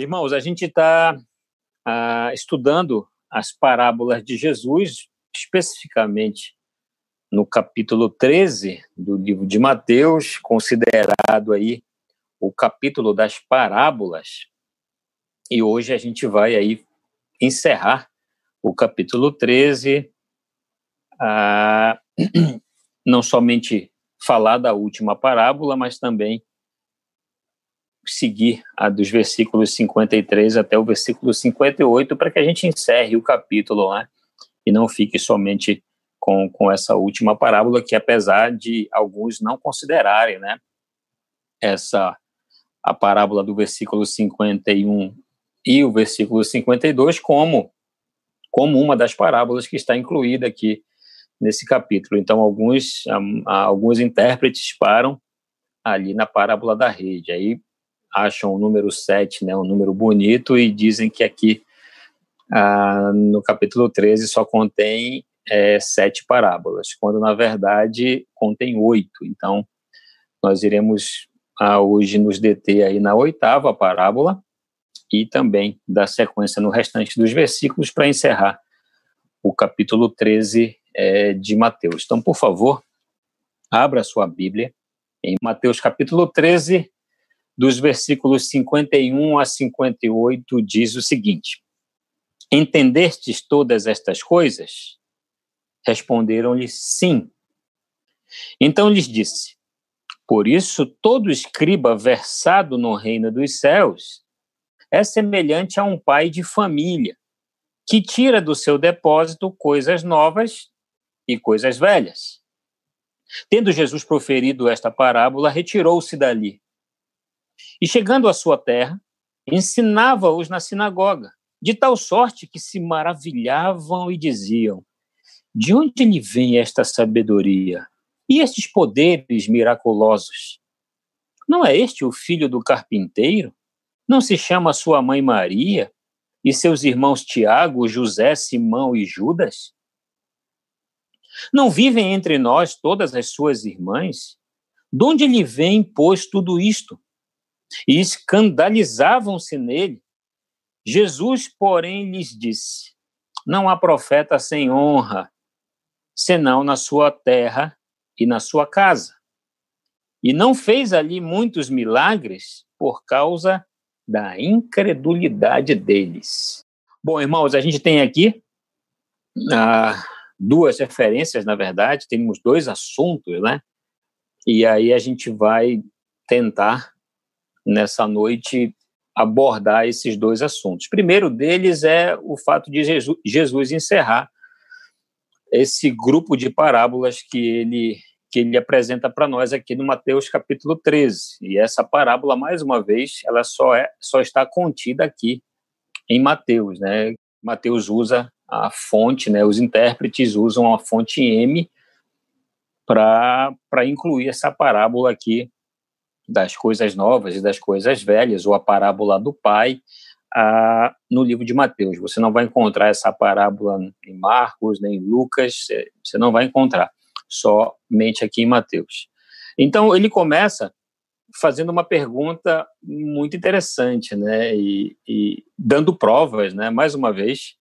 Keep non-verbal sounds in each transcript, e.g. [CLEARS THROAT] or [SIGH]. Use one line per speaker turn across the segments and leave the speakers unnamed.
Irmãos, a gente está ah, estudando as parábolas de Jesus, especificamente no capítulo 13 do livro de Mateus, considerado aí o capítulo das parábolas. E hoje a gente vai aí encerrar o capítulo 13, ah, [CLEARS THROAT] não somente falar da última parábola, mas também seguir a dos versículos 53 até o versículo 58 para que a gente encerre o capítulo né, e não fique somente com, com essa última parábola, que apesar de alguns não considerarem né, essa a parábola do versículo 51 e o versículo 52 como como uma das parábolas que está incluída aqui nesse capítulo. Então alguns alguns intérpretes param ali na parábola da rede. Aí acham o número 7, né, um número bonito, e dizem que aqui ah, no capítulo 13 só contém é, sete parábolas, quando na verdade contém oito. Então, nós iremos ah, hoje nos deter aí na oitava parábola e também dar sequência no restante dos versículos para encerrar o capítulo 13 é, de Mateus. Então, por favor, abra sua Bíblia em Mateus capítulo 13, dos versículos 51 a 58, diz o seguinte: Entendestes todas estas coisas? Responderam-lhe sim. Então lhes disse: Por isso, todo escriba versado no reino dos céus é semelhante a um pai de família, que tira do seu depósito coisas novas e coisas velhas. Tendo Jesus proferido esta parábola, retirou-se dali e chegando à sua terra, ensinava-os na sinagoga, de tal sorte que se maravilhavam e diziam: De onde lhe vem esta sabedoria e estes poderes miraculosos? Não é este o filho do carpinteiro? Não se chama sua mãe Maria e seus irmãos Tiago, José, Simão e Judas? Não vivem entre nós todas as suas irmãs? De onde lhe vem, pois, tudo isto? E escandalizavam-se nele. Jesus, porém, lhes disse: Não há profeta sem honra, senão na sua terra e na sua casa. E não fez ali muitos milagres por causa da incredulidade deles. Bom, irmãos, a gente tem aqui ah, duas referências, na verdade, temos dois assuntos, né? E aí a gente vai tentar nessa noite abordar esses dois assuntos. Primeiro deles é o fato de Jesus, Jesus encerrar esse grupo de parábolas que ele que ele apresenta para nós aqui no Mateus capítulo 13. E essa parábola, mais uma vez, ela só é só está contida aqui em Mateus, né? Mateus usa a fonte, né? Os intérpretes usam a fonte M para para incluir essa parábola aqui das coisas novas e das coisas velhas, ou a parábola do pai, ah, no livro de Mateus. Você não vai encontrar essa parábola em Marcos, nem em Lucas, você não vai encontrar, somente aqui em Mateus. Então, ele começa fazendo uma pergunta muito interessante, né, e, e dando provas, né, mais uma vez,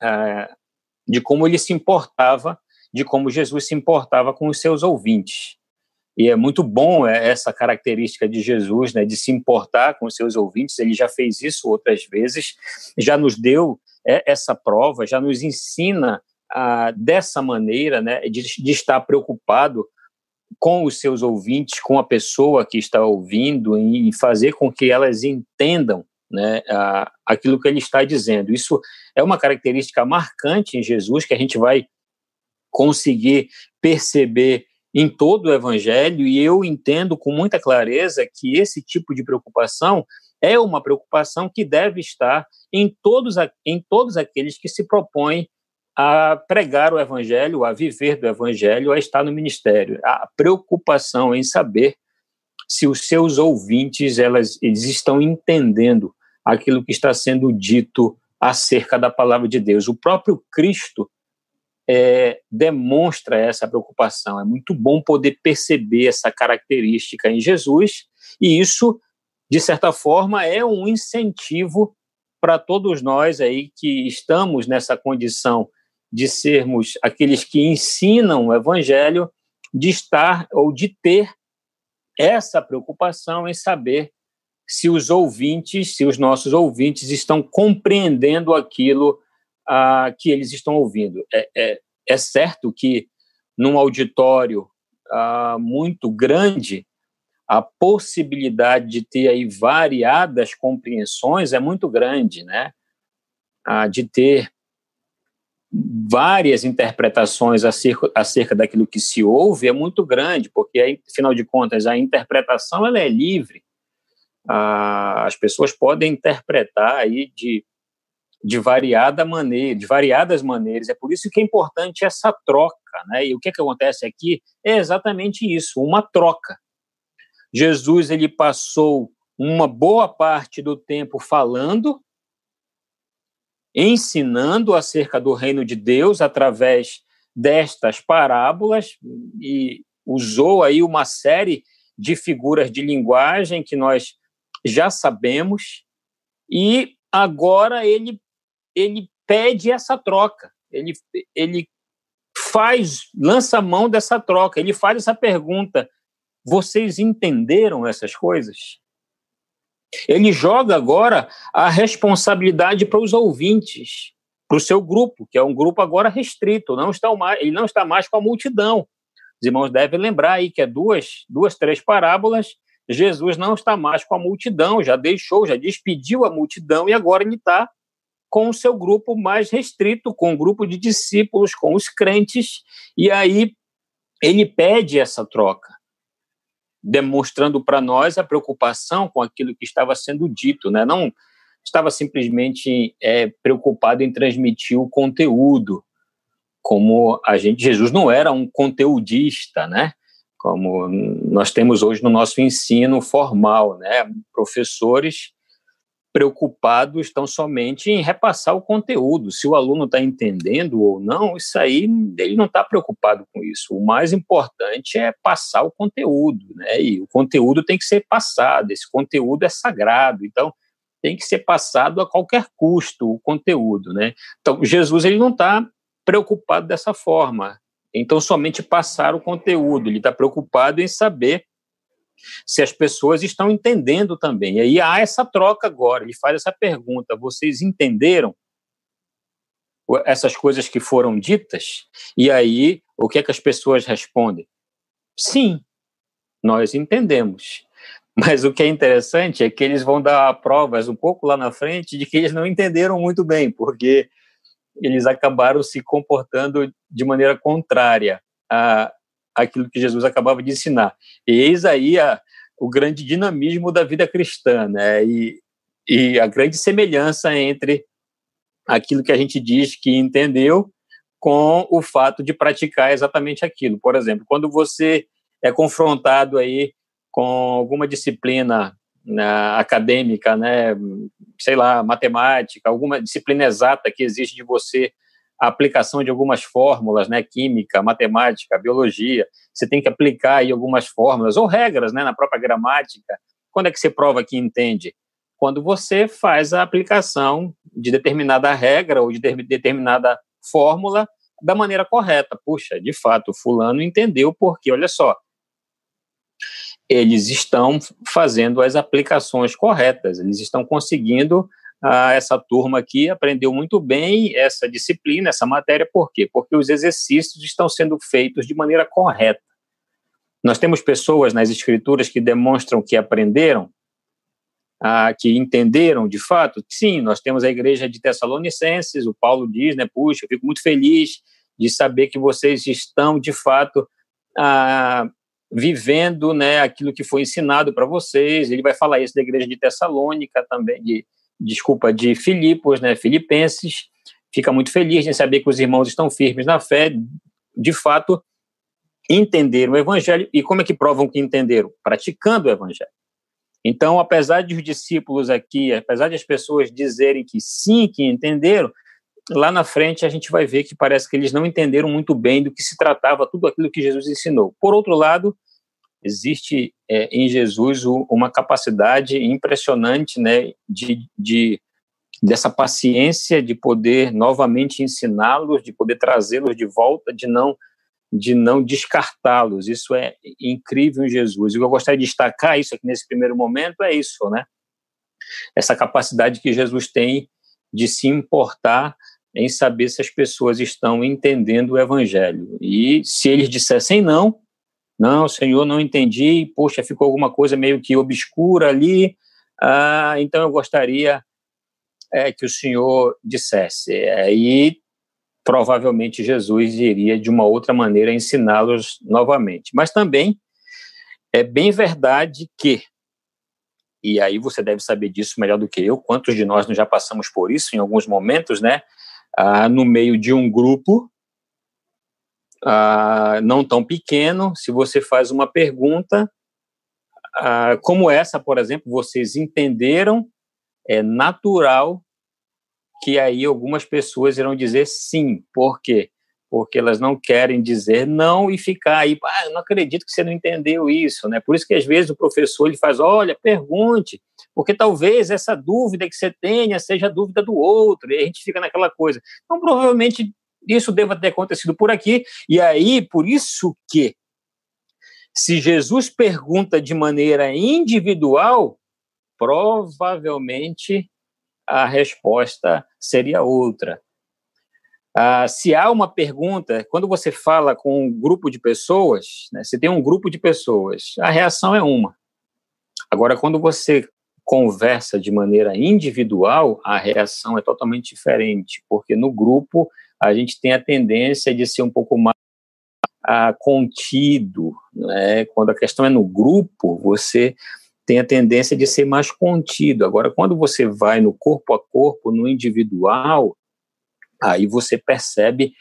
ah, de como ele se importava, de como Jesus se importava com os seus ouvintes. E é muito bom é, essa característica de Jesus, né, de se importar com os seus ouvintes. Ele já fez isso outras vezes, já nos deu é, essa prova, já nos ensina ah, dessa maneira, né, de, de estar preocupado com os seus ouvintes, com a pessoa que está ouvindo, e fazer com que elas entendam né, aquilo que ele está dizendo. Isso é uma característica marcante em Jesus que a gente vai conseguir perceber em todo o evangelho, e eu entendo com muita clareza que esse tipo de preocupação é uma preocupação que deve estar em todos, em todos aqueles que se propõem a pregar o evangelho, a viver do evangelho, a estar no ministério. A preocupação em saber se os seus ouvintes elas, eles estão entendendo aquilo que está sendo dito acerca da palavra de Deus. O próprio Cristo é, demonstra essa preocupação. É muito bom poder perceber essa característica em Jesus, e isso de certa forma, é um incentivo para todos nós aí que estamos nessa condição de sermos aqueles que ensinam o evangelho, de estar ou de ter essa preocupação em saber se os ouvintes, se os nossos ouvintes estão compreendendo aquilo que eles estão ouvindo. É, é, é certo que num auditório ah, muito grande, a possibilidade de ter aí variadas compreensões é muito grande, né? Ah, de ter várias interpretações acerca, acerca daquilo que se ouve é muito grande, porque, afinal de contas, a interpretação ela é livre. Ah, as pessoas podem interpretar aí de, de variada maneira, de variadas maneiras. É por isso que é importante essa troca, né? E o que, é que acontece aqui é exatamente isso, uma troca. Jesus ele passou uma boa parte do tempo falando, ensinando acerca do reino de Deus através destas parábolas e usou aí uma série de figuras de linguagem que nós já sabemos, e agora ele, ele pede essa troca, ele, ele faz, lança a mão dessa troca, ele faz essa pergunta: vocês entenderam essas coisas? Ele joga agora a responsabilidade para os ouvintes, para o seu grupo, que é um grupo agora restrito, não está mais, ele não está mais com a multidão. Os irmãos devem lembrar aí que é duas, duas, três parábolas. Jesus não está mais com a multidão, já deixou, já despediu a multidão e agora ele está com o seu grupo mais restrito, com o grupo de discípulos, com os crentes, e aí ele pede essa troca, demonstrando para nós a preocupação com aquilo que estava sendo dito, né? não estava simplesmente é, preocupado em transmitir o conteúdo, como a gente, Jesus não era um conteudista, né? como nós temos hoje no nosso ensino formal, né? Professores preocupados estão somente em repassar o conteúdo. Se o aluno está entendendo ou não, isso aí ele não está preocupado com isso. O mais importante é passar o conteúdo, né? E o conteúdo tem que ser passado. Esse conteúdo é sagrado, então tem que ser passado a qualquer custo o conteúdo, né? Então Jesus ele não está preocupado dessa forma. Então, somente passar o conteúdo, ele está preocupado em saber se as pessoas estão entendendo também. E aí há essa troca agora, ele faz essa pergunta: vocês entenderam essas coisas que foram ditas? E aí, o que é que as pessoas respondem? Sim, nós entendemos. Mas o que é interessante é que eles vão dar provas um pouco lá na frente de que eles não entenderam muito bem, porque eles acabaram se comportando de maneira contrária a aquilo que Jesus acabava de ensinar. E eis aí a, o grande dinamismo da vida cristã, né? E, e a grande semelhança entre aquilo que a gente diz que entendeu com o fato de praticar exatamente aquilo. Por exemplo, quando você é confrontado aí com alguma disciplina né, acadêmica, né, sei lá, matemática, alguma disciplina exata que existe de você a aplicação de algumas fórmulas, né, química, matemática, biologia, você tem que aplicar aí algumas fórmulas ou regras, né, na própria gramática. Quando é que você prova que entende? Quando você faz a aplicação de determinada regra ou de determinada fórmula da maneira correta. Puxa, de fato, fulano entendeu porque, olha só, eles estão fazendo as aplicações corretas, eles estão conseguindo. Essa turma aqui aprendeu muito bem essa disciplina, essa matéria, por quê? Porque os exercícios estão sendo feitos de maneira correta. Nós temos pessoas nas escrituras que demonstram que aprenderam, ah, que entenderam de fato. Sim, nós temos a igreja de Tessalonicenses, o Paulo diz, né, puxa, eu fico muito feliz de saber que vocês estão de fato ah, vivendo né, aquilo que foi ensinado para vocês. Ele vai falar isso da igreja de Tessalônica também, de, desculpa, de Filipos, né, Filipenses. Fica muito feliz em saber que os irmãos estão firmes na fé, de fato, entenderam o evangelho. E como é que provam que entenderam? Praticando o evangelho. Então, apesar de os discípulos aqui, apesar de as pessoas dizerem que sim, que entenderam, lá na frente a gente vai ver que parece que eles não entenderam muito bem do que se tratava tudo aquilo que Jesus ensinou. Por outro lado, existe é, em Jesus uma capacidade impressionante, né, de, de dessa paciência de poder novamente ensiná-los, de poder trazê-los de volta, de não de não descartá-los. Isso é incrível em Jesus. E eu gostaria de destacar isso aqui nesse primeiro momento é isso, né? Essa capacidade que Jesus tem de se importar em saber se as pessoas estão entendendo o evangelho. E se eles dissessem não, não, Senhor, não entendi, poxa, ficou alguma coisa meio que obscura ali, ah, então eu gostaria é, que o Senhor dissesse. Aí provavelmente Jesus iria de uma outra maneira ensiná-los novamente. Mas também é bem verdade que, e aí você deve saber disso melhor do que eu, quantos de nós não já passamos por isso em alguns momentos, né? Ah, no meio de um grupo ah, não tão pequeno, se você faz uma pergunta ah, como essa, por exemplo, vocês entenderam, é natural que aí algumas pessoas irão dizer sim. Por quê? Porque elas não querem dizer não e ficar aí, ah, eu não acredito que você não entendeu isso, né? Por isso que às vezes o professor ele faz, olha, pergunte, porque talvez essa dúvida que você tenha seja a dúvida do outro, e a gente fica naquela coisa. Então, provavelmente isso deva ter acontecido por aqui, e aí, por isso que se Jesus pergunta de maneira individual, provavelmente a resposta seria outra. Ah, se há uma pergunta, quando você fala com um grupo de pessoas, né, você tem um grupo de pessoas, a reação é uma. Agora, quando você conversa de maneira individual, a reação é totalmente diferente, porque no grupo a gente tem a tendência de ser um pouco mais ah, contido. Né? Quando a questão é no grupo, você tem a tendência de ser mais contido. Agora, quando você vai no corpo a corpo, no individual, aí você percebe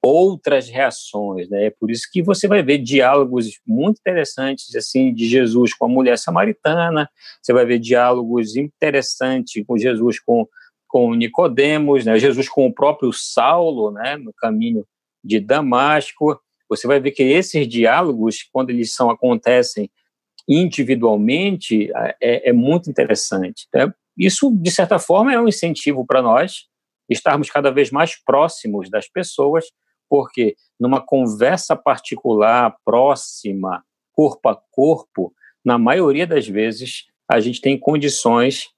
outras reações, né? É por isso que você vai ver diálogos muito interessantes assim de Jesus com a mulher samaritana, você vai ver diálogos interessantes com Jesus com com Nicodemos, né? Jesus com o próprio Saulo, né, no caminho de Damasco. Você vai ver que esses diálogos, quando eles são acontecem individualmente é, é muito interessante. Né? Isso, de certa forma, é um incentivo para nós estarmos cada vez mais próximos das pessoas, porque numa conversa particular, próxima, corpo a corpo, na maioria das vezes, a gente tem condições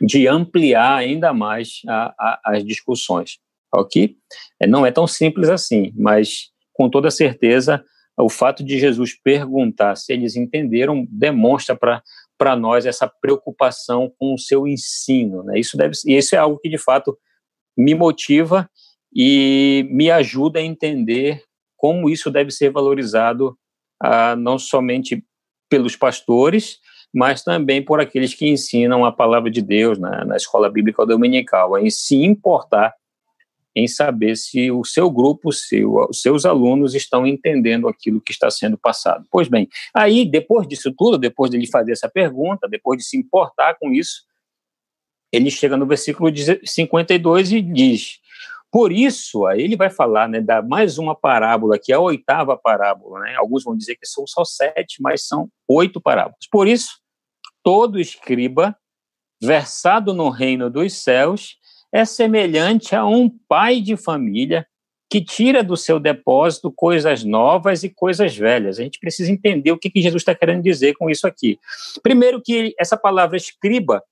de ampliar ainda mais a, a, as discussões, ok? É, não é tão simples assim, mas com toda certeza o fato de Jesus perguntar se eles entenderam demonstra para nós essa preocupação com o seu ensino. Né? Isso, deve, e isso é algo que, de fato, me motiva e me ajuda a entender como isso deve ser valorizado ah, não somente pelos pastores, mas também por aqueles que ensinam a palavra de Deus na, na escola bíblica dominical, em se importar em saber se o seu grupo, os seus alunos estão entendendo aquilo que está sendo passado. Pois bem, aí, depois disso tudo, depois de ele fazer essa pergunta, depois de se importar com isso, ele chega no versículo 52 e diz: Por isso, aí ele vai falar, né, da mais uma parábola, que é a oitava parábola, né? Alguns vão dizer que são só sete, mas são oito parábolas. Por isso, todo escriba versado no reino dos céus é semelhante a um pai de família que tira do seu depósito coisas novas e coisas velhas. A gente precisa entender o que, que Jesus está querendo dizer com isso aqui. Primeiro que essa palavra escriba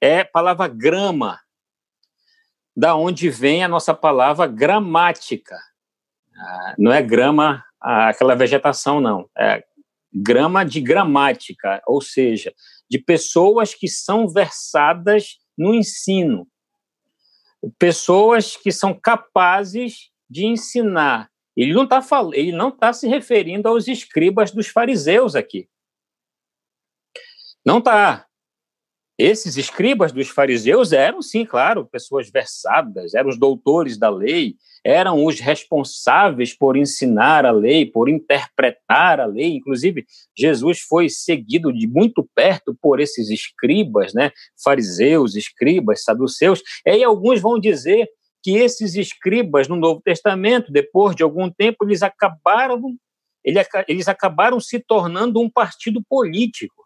é palavra grama, da onde vem a nossa palavra gramática. Ah, não é grama, aquela vegetação, não. É grama de gramática, ou seja, de pessoas que são versadas no ensino pessoas que são capazes de ensinar. Ele não está ele não está se referindo aos escribas dos fariseus aqui. Não está. Esses escribas dos fariseus eram, sim, claro, pessoas versadas, eram os doutores da lei, eram os responsáveis por ensinar a lei, por interpretar a lei. Inclusive, Jesus foi seguido de muito perto por esses escribas, né? fariseus, escribas, saduceus. E aí alguns vão dizer que esses escribas no Novo Testamento, depois de algum tempo, eles acabaram eles acabaram se tornando um partido político.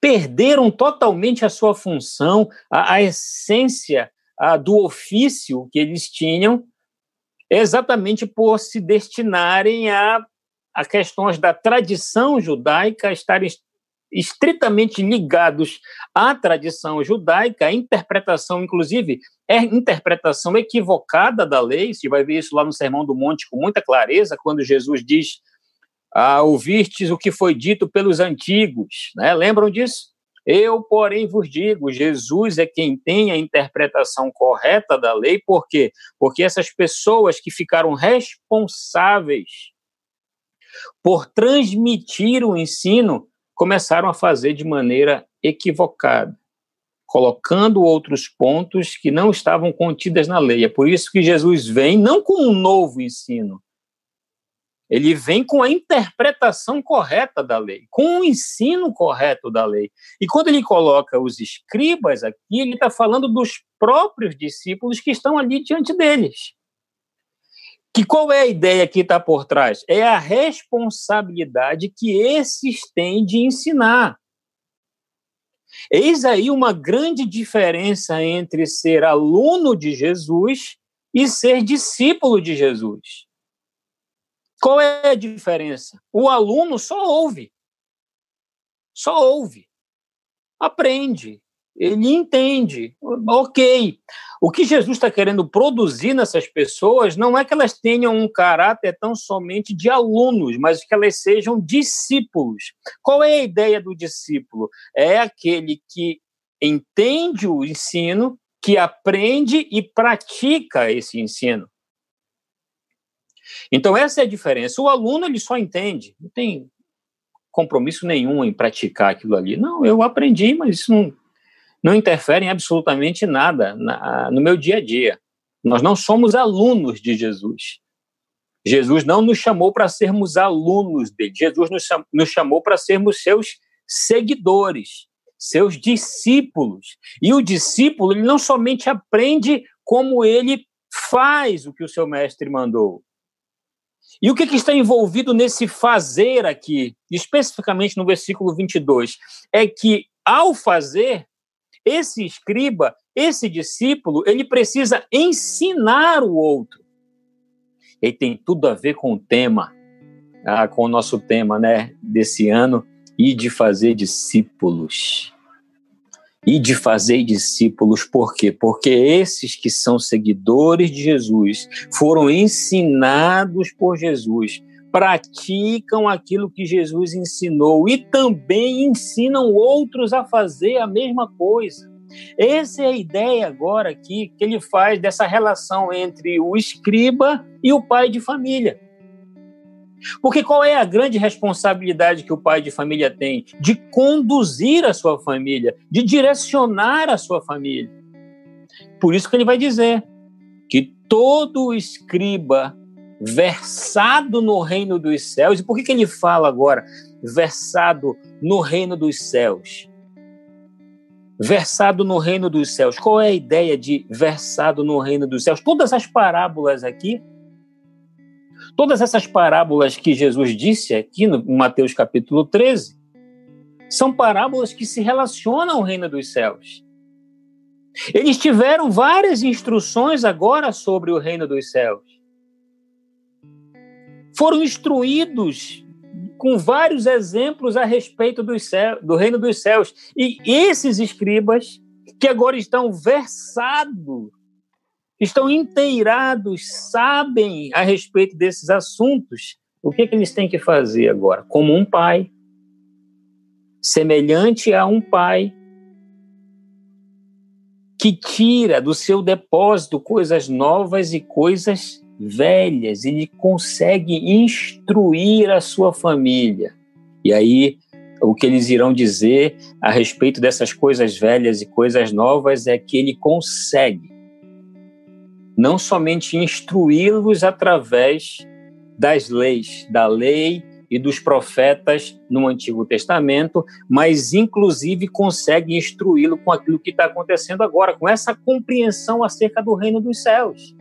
Perderam totalmente a sua função, a, a essência a, do ofício que eles tinham, exatamente por se destinarem a, a questões da tradição judaica, estarem estritamente ligados à tradição judaica, a interpretação, inclusive, é interpretação equivocada da lei, você vai ver isso lá no Sermão do Monte com muita clareza, quando Jesus diz, ah, ouvistes o que foi dito pelos antigos, né? lembram disso? Eu, porém, vos digo, Jesus é quem tem a interpretação correta da lei, por quê? Porque essas pessoas que ficaram responsáveis por transmitir o ensino começaram a fazer de maneira equivocada, colocando outros pontos que não estavam contidas na lei. É por isso que Jesus vem não com um novo ensino, ele vem com a interpretação correta da lei, com o ensino correto da lei. E quando ele coloca os escribas aqui, ele está falando dos próprios discípulos que estão ali diante deles. Que qual é a ideia que está por trás? É a responsabilidade que esses têm de ensinar. Eis aí uma grande diferença entre ser aluno de Jesus e ser discípulo de Jesus. Qual é a diferença? O aluno só ouve. Só ouve. Aprende, ele entende, ok. O que Jesus está querendo produzir nessas pessoas não é que elas tenham um caráter tão somente de alunos, mas que elas sejam discípulos. Qual é a ideia do discípulo? É aquele que entende o ensino, que aprende e pratica esse ensino. Então, essa é a diferença. O aluno ele só entende, não tem compromisso nenhum em praticar aquilo ali. Não, eu aprendi, mas isso não, não interfere em absolutamente nada na, no meu dia a dia. Nós não somos alunos de Jesus. Jesus não nos chamou para sermos alunos dele. Jesus nos, nos chamou para sermos seus seguidores, seus discípulos. E o discípulo ele não somente aprende como ele faz o que o seu mestre mandou. E o que, que está envolvido nesse fazer aqui, especificamente no versículo 22? É que, ao fazer, esse escriba, esse discípulo, ele precisa ensinar o outro. E tem tudo a ver com o tema, ah, com o nosso tema, né, desse ano, e de fazer discípulos. E de fazer discípulos, por quê? Porque esses que são seguidores de Jesus foram ensinados por Jesus praticam aquilo que Jesus ensinou e também ensinam outros a fazer a mesma coisa. Essa é a ideia agora aqui que ele faz dessa relação entre o escriba e o pai de família. Porque qual é a grande responsabilidade que o pai de família tem? De conduzir a sua família, de direcionar a sua família. Por isso que ele vai dizer que todo escriba versado no reino dos céus. E por que, que ele fala agora versado no reino dos céus? Versado no reino dos céus. Qual é a ideia de versado no reino dos céus? Todas as parábolas aqui, todas essas parábolas que Jesus disse aqui no Mateus capítulo 13, são parábolas que se relacionam ao reino dos céus. Eles tiveram várias instruções agora sobre o reino dos céus foram instruídos com vários exemplos a respeito do, céu, do reino dos céus. E esses escribas, que agora estão versados, estão inteirados, sabem a respeito desses assuntos, o que, que eles têm que fazer agora? Como um pai, semelhante a um pai, que tira do seu depósito coisas novas e coisas velhas, ele consegue instruir a sua família. E aí, o que eles irão dizer a respeito dessas coisas velhas e coisas novas é que ele consegue não somente instruí-los através das leis, da lei e dos profetas no Antigo Testamento, mas inclusive consegue instruí-lo com aquilo que está acontecendo agora, com essa compreensão acerca do reino dos céus.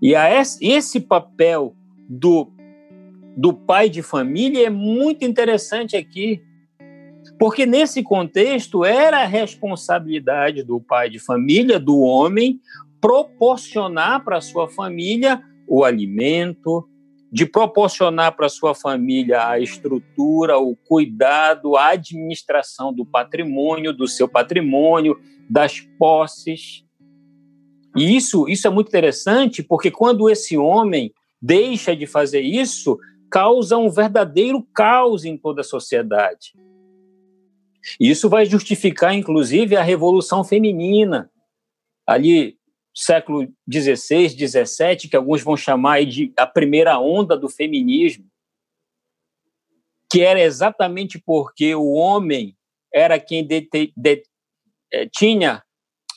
E esse papel do do pai de família é muito interessante aqui. Porque nesse contexto era a responsabilidade do pai de família, do homem, proporcionar para sua família o alimento, de proporcionar para sua família a estrutura, o cuidado, a administração do patrimônio, do seu patrimônio, das posses. E isso, isso é muito interessante, porque quando esse homem deixa de fazer isso, causa um verdadeiro caos em toda a sociedade. Isso vai justificar, inclusive, a revolução feminina. Ali, século XVI, XVII, que alguns vão chamar de a primeira onda do feminismo, que era exatamente porque o homem era quem de, eh, tinha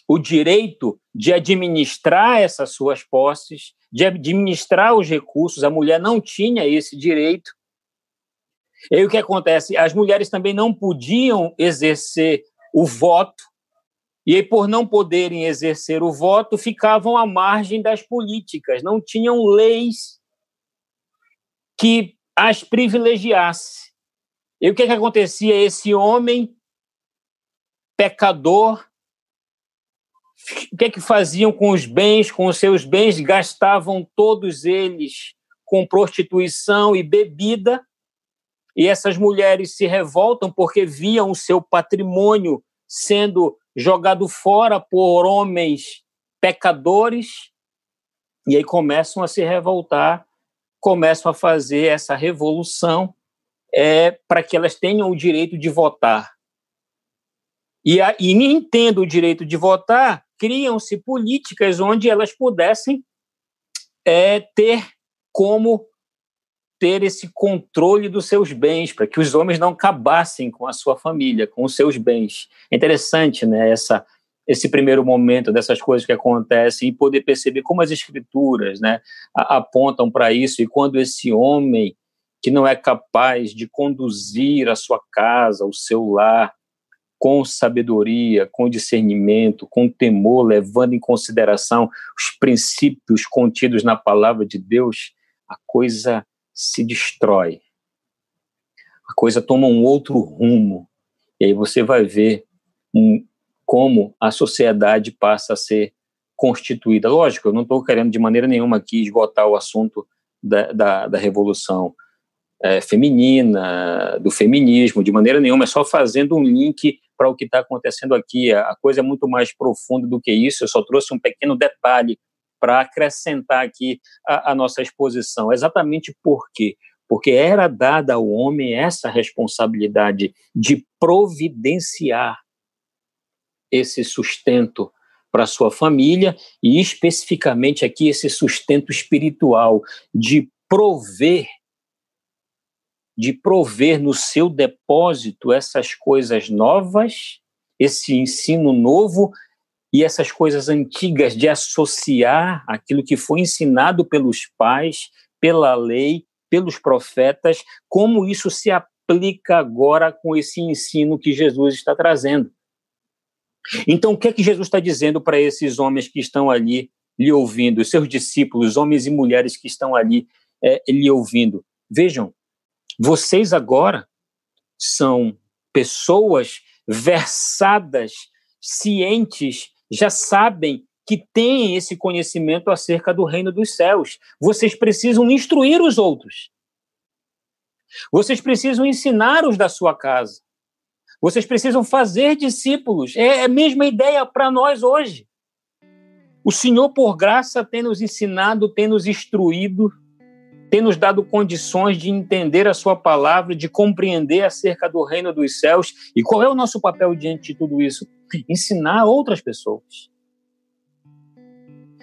o direito de administrar essas suas posses, de administrar os recursos. A mulher não tinha esse direito. E aí o que acontece? As mulheres também não podiam exercer o voto, e aí, por não poderem exercer o voto, ficavam à margem das políticas, não tinham leis que as privilegiasse. E o que, que acontecia? Esse homem pecador, o que é que faziam com os bens, com os seus bens? Gastavam todos eles com prostituição e bebida, e essas mulheres se revoltam porque viam o seu patrimônio sendo jogado fora por homens pecadores, e aí começam a se revoltar, começam a fazer essa revolução é, para que elas tenham o direito de votar. E, a, e nem tendo o direito de votar, criam-se políticas onde elas pudessem é, ter como ter esse controle dos seus bens, para que os homens não acabassem com a sua família, com os seus bens. É interessante, né, essa, esse primeiro momento dessas coisas que acontecem e poder perceber como as escrituras, né, apontam para isso e quando esse homem que não é capaz de conduzir a sua casa, o seu lar, com sabedoria, com discernimento, com temor, levando em consideração os princípios contidos na palavra de Deus, a coisa se destrói. A coisa toma um outro rumo. E aí você vai ver um, como a sociedade passa a ser constituída. Lógico, eu não estou querendo de maneira nenhuma aqui esgotar o assunto da, da, da revolução é, feminina, do feminismo, de maneira nenhuma, é só fazendo um link para o que está acontecendo aqui. A coisa é muito mais profunda do que isso, eu só trouxe um pequeno detalhe para acrescentar aqui a, a nossa exposição. Exatamente por quê? Porque era dada ao homem essa responsabilidade de providenciar esse sustento para sua família e especificamente aqui esse sustento espiritual de prover de prover no seu depósito essas coisas novas, esse ensino novo e essas coisas antigas de associar aquilo que foi ensinado pelos pais, pela lei, pelos profetas, como isso se aplica agora com esse ensino que Jesus está trazendo. Então, o que é que Jesus está dizendo para esses homens que estão ali lhe ouvindo, seus discípulos, homens e mulheres que estão ali é, lhe ouvindo? Vejam, vocês agora são pessoas versadas, cientes já sabem que têm esse conhecimento acerca do reino dos céus. Vocês precisam instruir os outros. Vocês precisam ensinar os da sua casa. Vocês precisam fazer discípulos. É a mesma ideia para nós hoje. O Senhor, por graça, tem nos ensinado, tem nos instruído, tem nos dado condições de entender a Sua palavra, de compreender acerca do reino dos céus. E qual é o nosso papel diante de tudo isso? Ensinar outras pessoas.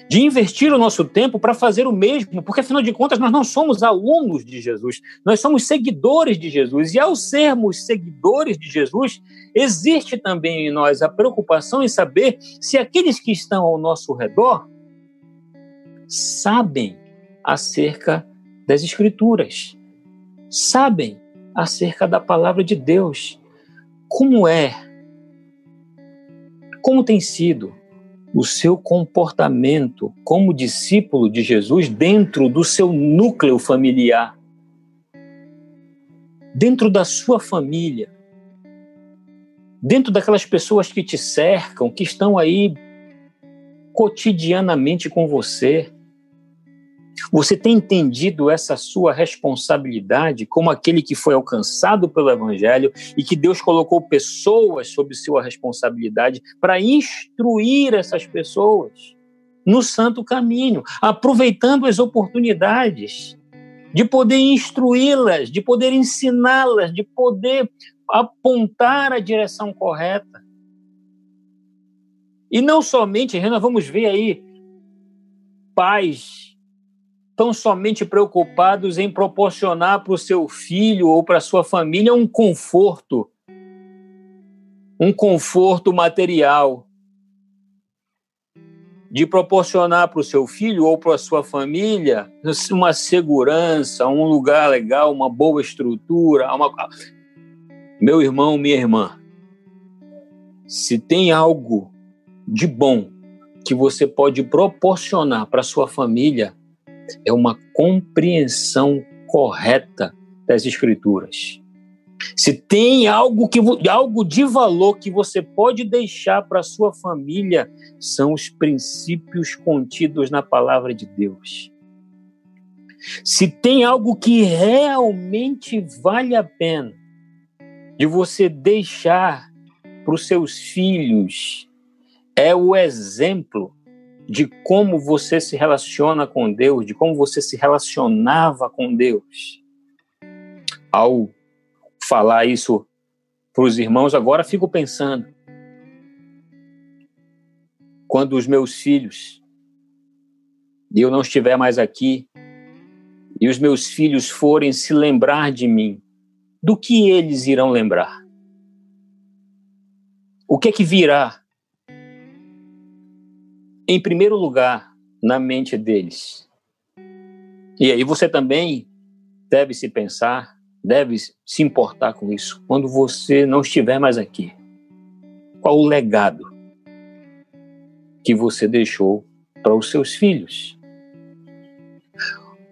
De investir o nosso tempo para fazer o mesmo, porque afinal de contas nós não somos alunos de Jesus, nós somos seguidores de Jesus. E ao sermos seguidores de Jesus, existe também em nós a preocupação em saber se aqueles que estão ao nosso redor sabem acerca das Escrituras, sabem acerca da palavra de Deus. Como é como tem sido o seu comportamento como discípulo de Jesus dentro do seu núcleo familiar? dentro da sua família, dentro daquelas pessoas que te cercam, que estão aí cotidianamente com você. Você tem entendido essa sua responsabilidade como aquele que foi alcançado pelo Evangelho e que Deus colocou pessoas sob sua responsabilidade para instruir essas pessoas no santo caminho, aproveitando as oportunidades de poder instruí-las, de poder ensiná-las, de poder apontar a direção correta. E não somente, nós vamos ver aí pais tão somente preocupados em proporcionar para o seu filho ou para a sua família um conforto, um conforto material, de proporcionar para o seu filho ou para a sua família uma segurança, um lugar legal, uma boa estrutura. Uma... Meu irmão, minha irmã, se tem algo de bom que você pode proporcionar para sua família, é uma compreensão correta das Escrituras. Se tem algo, que, algo de valor que você pode deixar para sua família, são os princípios contidos na palavra de Deus. Se tem algo que realmente vale a pena de você deixar para os seus filhos, é o exemplo de como você se relaciona com Deus, de como você se relacionava com Deus. Ao falar isso para os irmãos, agora fico pensando. Quando os meus filhos, e eu não estiver mais aqui, e os meus filhos forem se lembrar de mim, do que eles irão lembrar? O que é que virá? Em primeiro lugar, na mente deles. E aí você também deve se pensar deve se importar com isso quando você não estiver mais aqui. Qual o legado que você deixou para os seus filhos?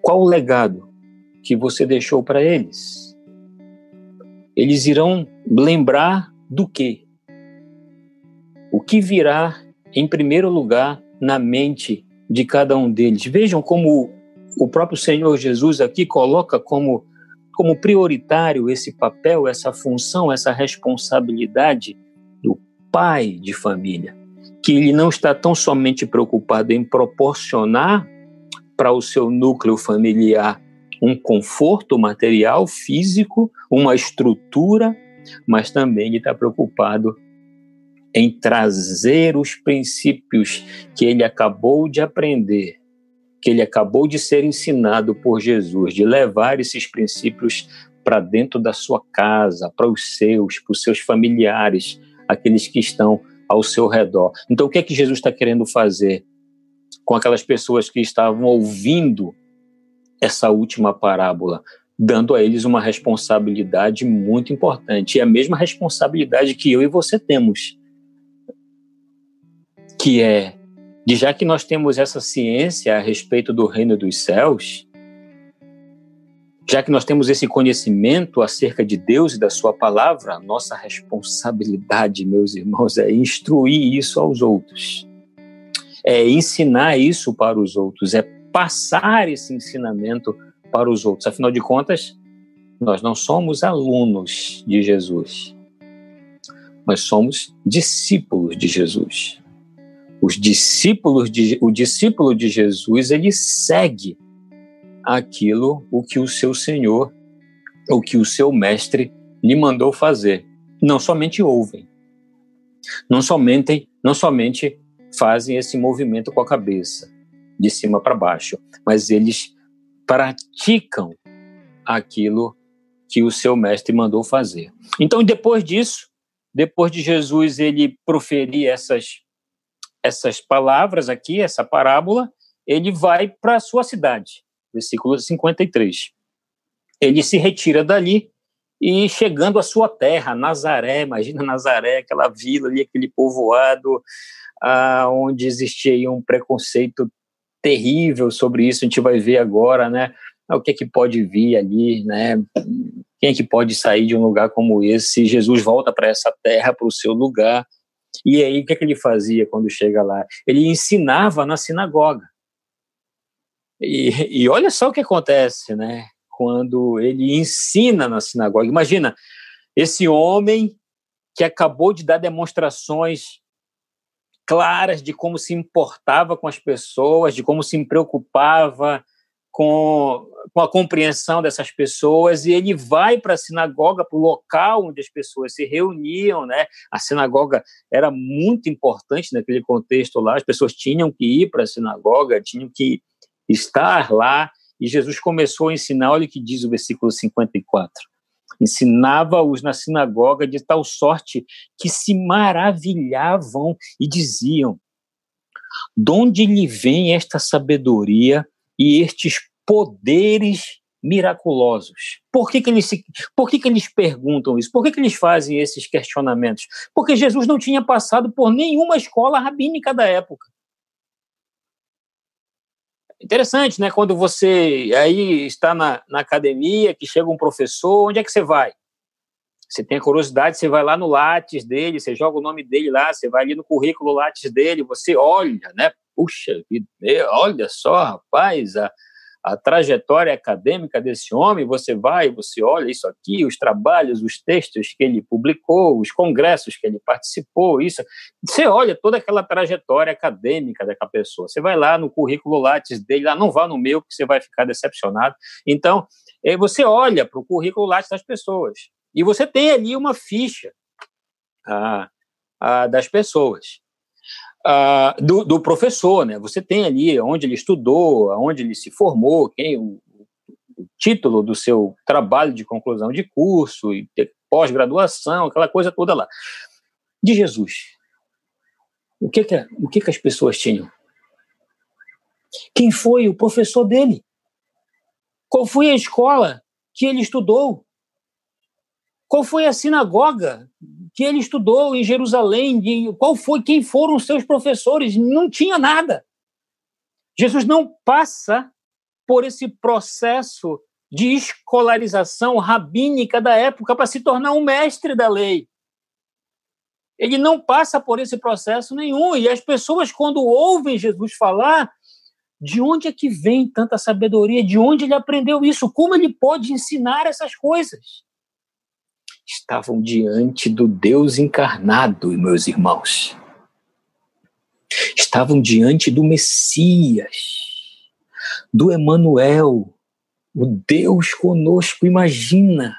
Qual o legado que você deixou para eles? Eles irão lembrar do quê? O que virá em primeiro lugar na mente de cada um deles? Vejam como o próprio Senhor Jesus aqui coloca como como prioritário esse papel, essa função, essa responsabilidade do pai de família, que ele não está tão somente preocupado em proporcionar para o seu núcleo familiar um conforto material, físico, uma estrutura, mas também ele está preocupado em trazer os princípios que ele acabou de aprender que ele acabou de ser ensinado por Jesus, de levar esses princípios para dentro da sua casa, para os seus, para os seus familiares, aqueles que estão ao seu redor. Então, o que é que Jesus está querendo fazer com aquelas pessoas que estavam ouvindo essa última parábola? Dando a eles uma responsabilidade muito importante, e a mesma responsabilidade que eu e você temos, que é de já que nós temos essa ciência a respeito do reino dos céus, já que nós temos esse conhecimento acerca de Deus e da Sua palavra, nossa responsabilidade, meus irmãos, é instruir isso aos outros, é ensinar isso para os outros, é passar esse ensinamento para os outros. Afinal de contas, nós não somos alunos de Jesus, nós somos discípulos de Jesus. Os discípulos de, o discípulo de Jesus, ele segue aquilo o que o seu Senhor, o que o seu mestre lhe mandou fazer. Não somente ouvem, não somente, não somente fazem esse movimento com a cabeça, de cima para baixo, mas eles praticam aquilo que o seu mestre mandou fazer. Então, depois disso, depois de Jesus ele proferir essas essas palavras aqui, essa parábola, ele vai para a sua cidade, versículo 53. Ele se retira dali e chegando à sua terra, Nazaré, imagina Nazaré, aquela vila ali, aquele povoado, ah, onde existia um preconceito terrível sobre isso, a gente vai ver agora, né? O que é que pode vir ali, né? Quem é que pode sair de um lugar como esse? Jesus volta para essa terra, para o seu lugar. E aí, o que, é que ele fazia quando chega lá? Ele ensinava na sinagoga. E, e olha só o que acontece, né? Quando ele ensina na sinagoga. Imagina, esse homem que acabou de dar demonstrações claras de como se importava com as pessoas, de como se preocupava com, com a compreensão dessas pessoas, e ele vai para a sinagoga, para o local onde as pessoas se reuniam, né? A sinagoga era muito importante naquele contexto lá, as pessoas tinham que ir para a sinagoga, tinham que estar lá, e Jesus começou a ensinar, olha o que diz o versículo 54 ensinava-os na sinagoga de tal sorte que se maravilhavam e diziam: De onde lhe vem esta sabedoria e estes poderes miraculosos? Por que, que, eles, se, por que, que eles perguntam isso? Por que, que eles fazem esses questionamentos? Porque Jesus não tinha passado por nenhuma escola rabínica da época. Interessante, né? Quando você aí está na, na academia, que chega um professor, onde é que você vai? Você tem curiosidade, você vai lá no Lattes dele, você joga o nome dele lá, você vai ali no currículo Lattes dele, você olha, né? Puxa vida, olha só, rapaz, a, a trajetória acadêmica desse homem, você vai, você olha isso aqui, os trabalhos, os textos que ele publicou, os congressos que ele participou, isso. Você olha toda aquela trajetória acadêmica daquela pessoa. Você vai lá no currículo Lattes dele, lá não vá no meu, que você vai ficar decepcionado. Então, eh, você olha para o currículo Lattes das pessoas e você tem ali uma ficha ah, ah, das pessoas uh, do, do, professor, né? Você tem ali onde ele estudou, onde ele se formou, quem o, o título do seu trabalho de conclusão de curso e pós-graduação, aquela coisa toda lá. De Jesus, o que que, o que que as pessoas tinham? Quem foi o professor dele? Qual foi a escola que ele estudou? Qual foi a sinagoga que ele estudou em Jerusalém, de qual foi, quem foram os seus professores, não tinha nada. Jesus não passa por esse processo de escolarização rabínica da época para se tornar um mestre da lei. Ele não passa por esse processo nenhum. E as pessoas, quando ouvem Jesus falar, de onde é que vem tanta sabedoria? De onde ele aprendeu isso? Como ele pode ensinar essas coisas? Estavam diante do Deus encarnado, meus irmãos. Estavam diante do Messias, do Emanuel, o Deus conosco. Imagina,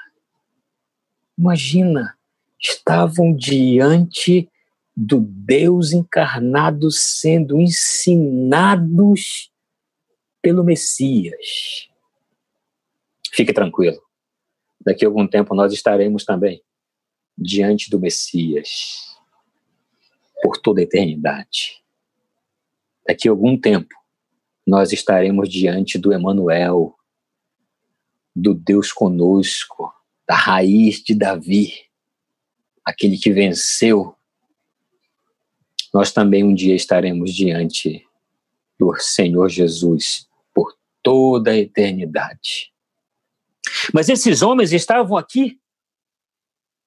imagina, estavam diante do Deus encarnado sendo ensinados pelo Messias. Fique tranquilo daqui a algum tempo nós estaremos também diante do Messias por toda a eternidade. Daqui a algum tempo nós estaremos diante do Emanuel, do Deus conosco, da raiz de Davi, aquele que venceu. Nós também um dia estaremos diante do Senhor Jesus por toda a eternidade. Mas esses homens estavam aqui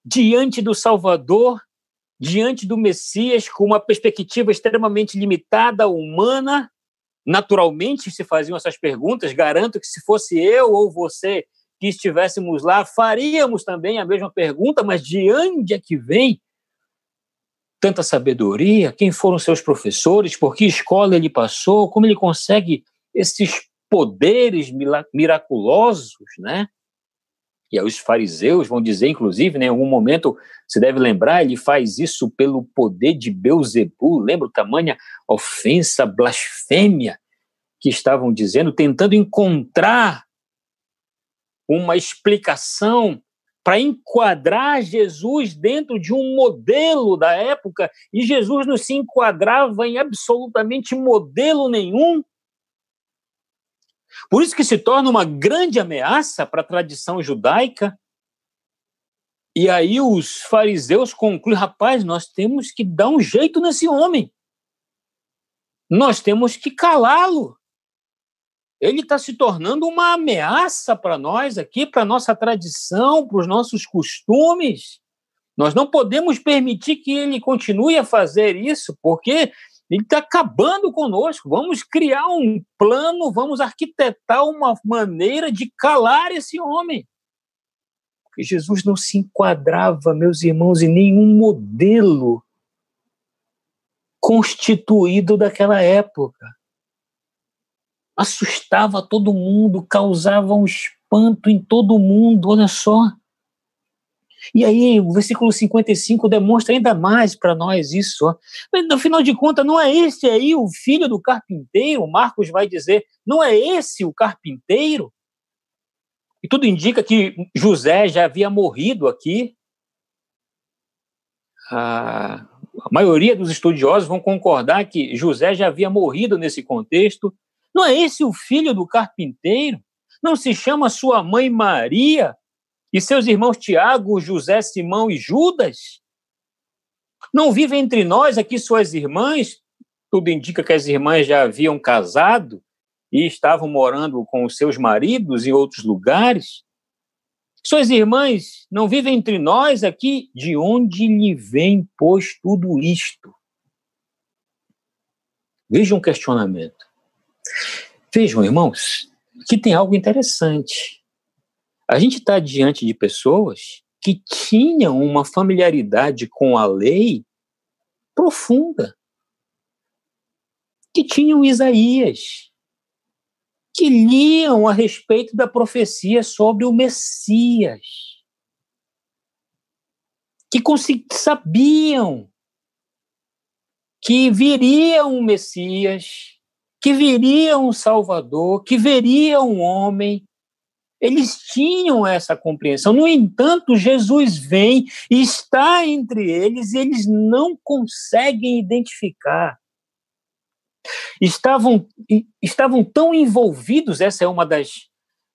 diante do Salvador, diante do Messias, com uma perspectiva extremamente limitada, humana. Naturalmente se faziam essas perguntas. Garanto que se fosse eu ou você que estivéssemos lá, faríamos também a mesma pergunta, mas de onde é que vem tanta sabedoria? Quem foram seus professores? Por que escola ele passou? Como ele consegue esses poderes miraculosos, né? E aí os fariseus vão dizer, inclusive, né, em algum momento, se deve lembrar, ele faz isso pelo poder de Beuzebu, lembra o tamanha ofensa, blasfêmia que estavam dizendo, tentando encontrar uma explicação para enquadrar Jesus dentro de um modelo da época, e Jesus não se enquadrava em absolutamente modelo nenhum. Por isso que se torna uma grande ameaça para a tradição judaica. E aí os fariseus concluem: rapaz, nós temos que dar um jeito nesse homem. Nós temos que calá-lo. ele está se tornando uma ameaça para nós aqui, para nossa tradição, para os nossos costumes. Nós não podemos permitir que ele continue a fazer isso, porque ele está acabando conosco. Vamos criar um plano, vamos arquitetar uma maneira de calar esse homem. Porque Jesus não se enquadrava, meus irmãos, em nenhum modelo constituído daquela época. Assustava todo mundo, causava um espanto em todo mundo, olha só. E aí, o versículo 55 demonstra ainda mais para nós isso. Mas, no final de contas, não é esse aí o filho do carpinteiro? Marcos vai dizer, não é esse o carpinteiro? E tudo indica que José já havia morrido aqui. A maioria dos estudiosos vão concordar que José já havia morrido nesse contexto. Não é esse o filho do carpinteiro? Não se chama sua mãe Maria e seus irmãos Tiago, José, Simão e Judas? Não vivem entre nós aqui suas irmãs? Tudo indica que as irmãs já haviam casado e estavam morando com os seus maridos em outros lugares? Suas irmãs não vivem entre nós aqui? De onde lhe vem, pois, tudo isto? Veja um questionamento. Vejam, irmãos, que tem algo interessante. A gente está diante de pessoas que tinham uma familiaridade com a lei profunda, que tinham Isaías, que liam a respeito da profecia sobre o Messias, que sabiam que viria um Messias, que viria um Salvador, que viria um homem eles tinham essa compreensão. No entanto, Jesus vem e está entre eles e eles não conseguem identificar. Estavam, estavam tão envolvidos, essa é uma das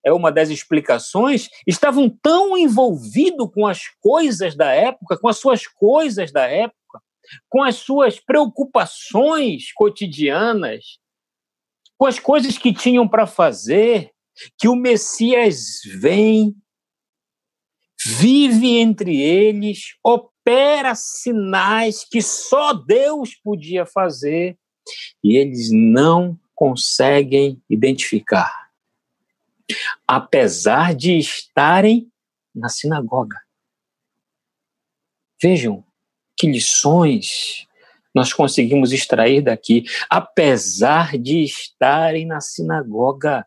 é uma das explicações, estavam tão envolvidos com as coisas da época, com as suas coisas da época, com as suas preocupações cotidianas, com as coisas que tinham para fazer, que o Messias vem, vive entre eles, opera sinais que só Deus podia fazer e eles não conseguem identificar, apesar de estarem na sinagoga. Vejam que lições nós conseguimos extrair daqui, apesar de estarem na sinagoga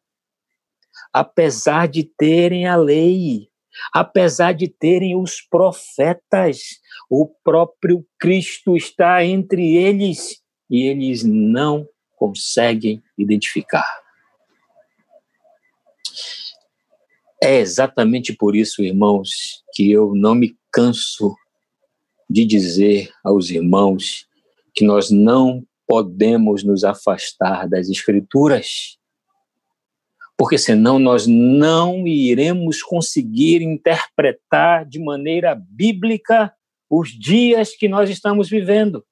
apesar de terem a lei, apesar de terem os profetas, o próprio Cristo está entre eles e eles não conseguem identificar. É exatamente por isso, irmãos, que eu não me canso de dizer aos irmãos que nós não podemos nos afastar das Escrituras porque senão nós não iremos conseguir interpretar de maneira bíblica os dias que nós estamos vivendo.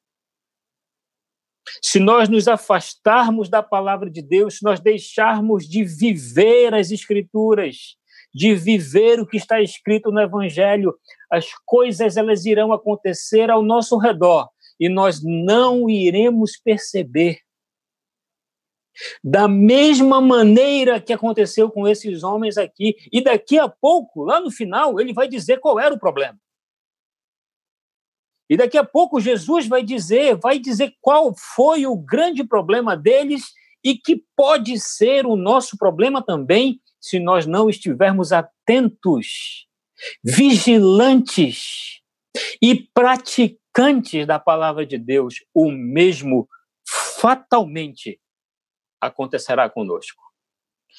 Se nós nos afastarmos da palavra de Deus, se nós deixarmos de viver as Escrituras, de viver o que está escrito no Evangelho, as coisas elas irão acontecer ao nosso redor e nós não iremos perceber da mesma maneira que aconteceu com esses homens aqui. E daqui a pouco, lá no final, ele vai dizer qual era o problema. E daqui a pouco Jesus vai dizer, vai dizer qual foi o grande problema deles e que pode ser o nosso problema também se nós não estivermos atentos, vigilantes e praticantes da palavra de Deus, o mesmo fatalmente acontecerá conosco.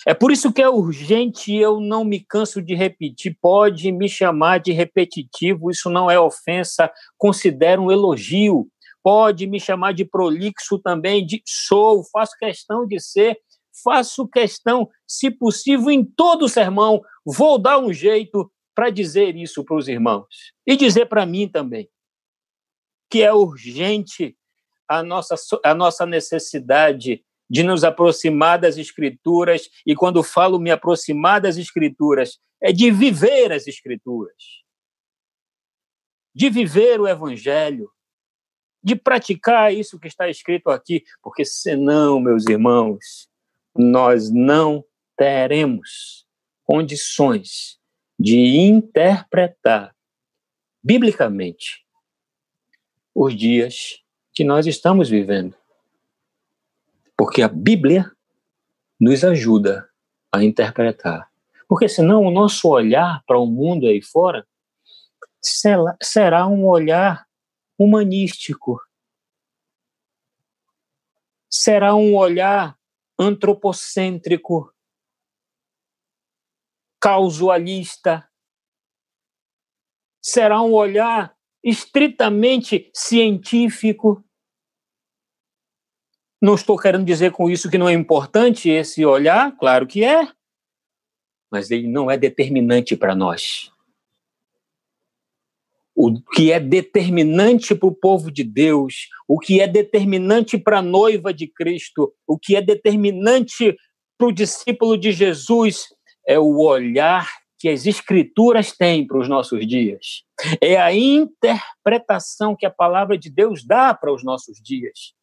É por isso que é urgente, eu não me canso de repetir. Pode me chamar de repetitivo, isso não é ofensa, considero um elogio. Pode me chamar de prolixo também, de sou, faço questão de ser, faço questão, se possível, em todo sermão, vou dar um jeito para dizer isso para os irmãos e dizer para mim também que é urgente a nossa, a nossa necessidade de nos aproximar das Escrituras, e quando falo me aproximar das Escrituras, é de viver as Escrituras, de viver o Evangelho, de praticar isso que está escrito aqui, porque senão, meus irmãos, nós não teremos condições de interpretar biblicamente os dias que nós estamos vivendo. Porque a Bíblia nos ajuda a interpretar. Porque senão o nosso olhar para o mundo aí fora será um olhar humanístico. Será um olhar antropocêntrico, causalista. Será um olhar estritamente científico. Não estou querendo dizer com isso que não é importante esse olhar, claro que é, mas ele não é determinante para nós. O que é determinante para o povo de Deus, o que é determinante para a noiva de Cristo, o que é determinante para o discípulo de Jesus é o olhar que as Escrituras têm para os nossos dias. É a interpretação que a palavra de Deus dá para os nossos dias.